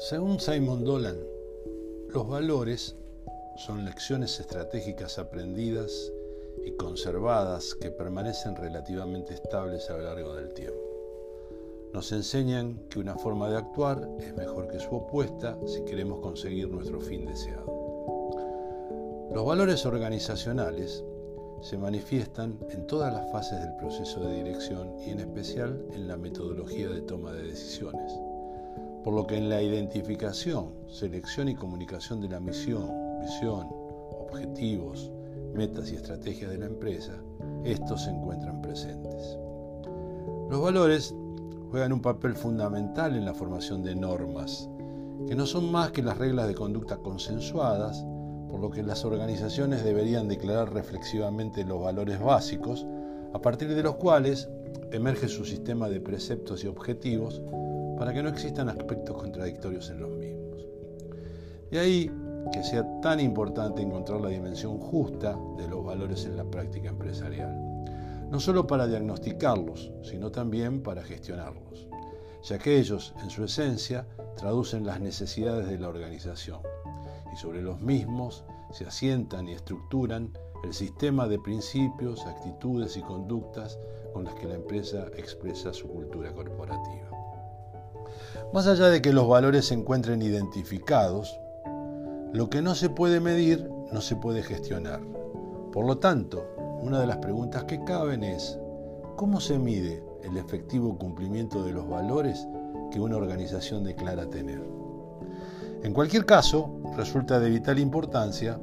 Según Simon Dolan, los valores son lecciones estratégicas aprendidas y conservadas que permanecen relativamente estables a lo largo del tiempo. Nos enseñan que una forma de actuar es mejor que su opuesta si queremos conseguir nuestro fin deseado. Los valores organizacionales se manifiestan en todas las fases del proceso de dirección y en especial en la metodología de toma de decisiones por lo que en la identificación, selección y comunicación de la misión, visión, objetivos, metas y estrategias de la empresa, estos se encuentran presentes. Los valores juegan un papel fundamental en la formación de normas, que no son más que las reglas de conducta consensuadas, por lo que las organizaciones deberían declarar reflexivamente los valores básicos, a partir de los cuales emerge su sistema de preceptos y objetivos para que no existan aspectos contradictorios en los mismos. De ahí que sea tan importante encontrar la dimensión justa de los valores en la práctica empresarial, no solo para diagnosticarlos, sino también para gestionarlos, ya que ellos, en su esencia, traducen las necesidades de la organización y sobre los mismos se asientan y estructuran el sistema de principios, actitudes y conductas con las que la empresa expresa su cultura corporativa. Más allá de que los valores se encuentren identificados, lo que no se puede medir no se puede gestionar. Por lo tanto, una de las preguntas que caben es, ¿cómo se mide el efectivo cumplimiento de los valores que una organización declara tener? En cualquier caso, resulta de vital importancia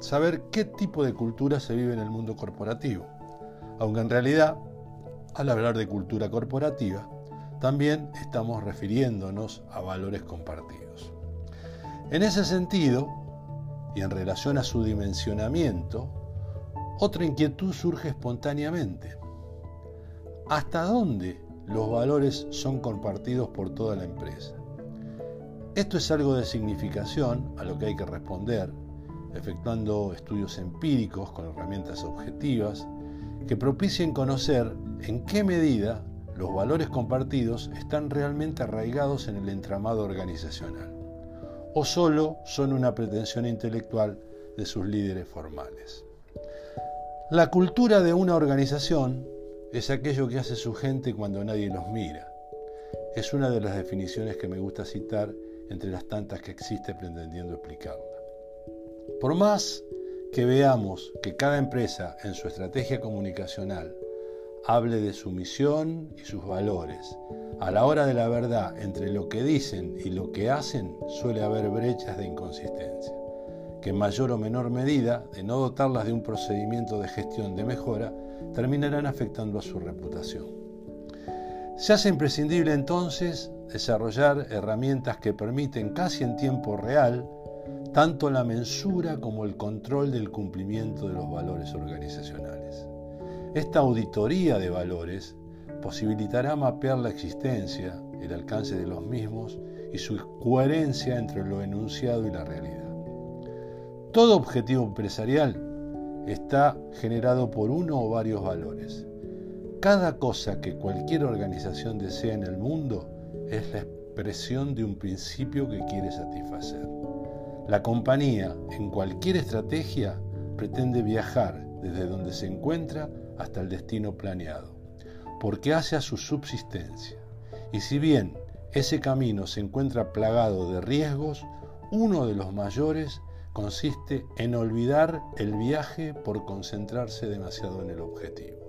saber qué tipo de cultura se vive en el mundo corporativo, aunque en realidad, al hablar de cultura corporativa, también estamos refiriéndonos a valores compartidos. En ese sentido, y en relación a su dimensionamiento, otra inquietud surge espontáneamente. ¿Hasta dónde los valores son compartidos por toda la empresa? Esto es algo de significación a lo que hay que responder, efectuando estudios empíricos con herramientas objetivas que propicien conocer en qué medida los valores compartidos están realmente arraigados en el entramado organizacional o solo son una pretensión intelectual de sus líderes formales. La cultura de una organización es aquello que hace su gente cuando nadie los mira. Es una de las definiciones que me gusta citar entre las tantas que existe pretendiendo explicarla. Por más que veamos que cada empresa en su estrategia comunicacional hable de su misión y sus valores. A la hora de la verdad, entre lo que dicen y lo que hacen, suele haber brechas de inconsistencia, que en mayor o menor medida, de no dotarlas de un procedimiento de gestión de mejora, terminarán afectando a su reputación. Se hace imprescindible entonces desarrollar herramientas que permiten casi en tiempo real tanto la mensura como el control del cumplimiento de los valores organizacionales. Esta auditoría de valores posibilitará mapear la existencia, el alcance de los mismos y su coherencia entre lo enunciado y la realidad. Todo objetivo empresarial está generado por uno o varios valores. Cada cosa que cualquier organización desea en el mundo es la expresión de un principio que quiere satisfacer. La compañía, en cualquier estrategia, pretende viajar desde donde se encuentra hasta el destino planeado, porque hace a su subsistencia. Y si bien ese camino se encuentra plagado de riesgos, uno de los mayores consiste en olvidar el viaje por concentrarse demasiado en el objetivo.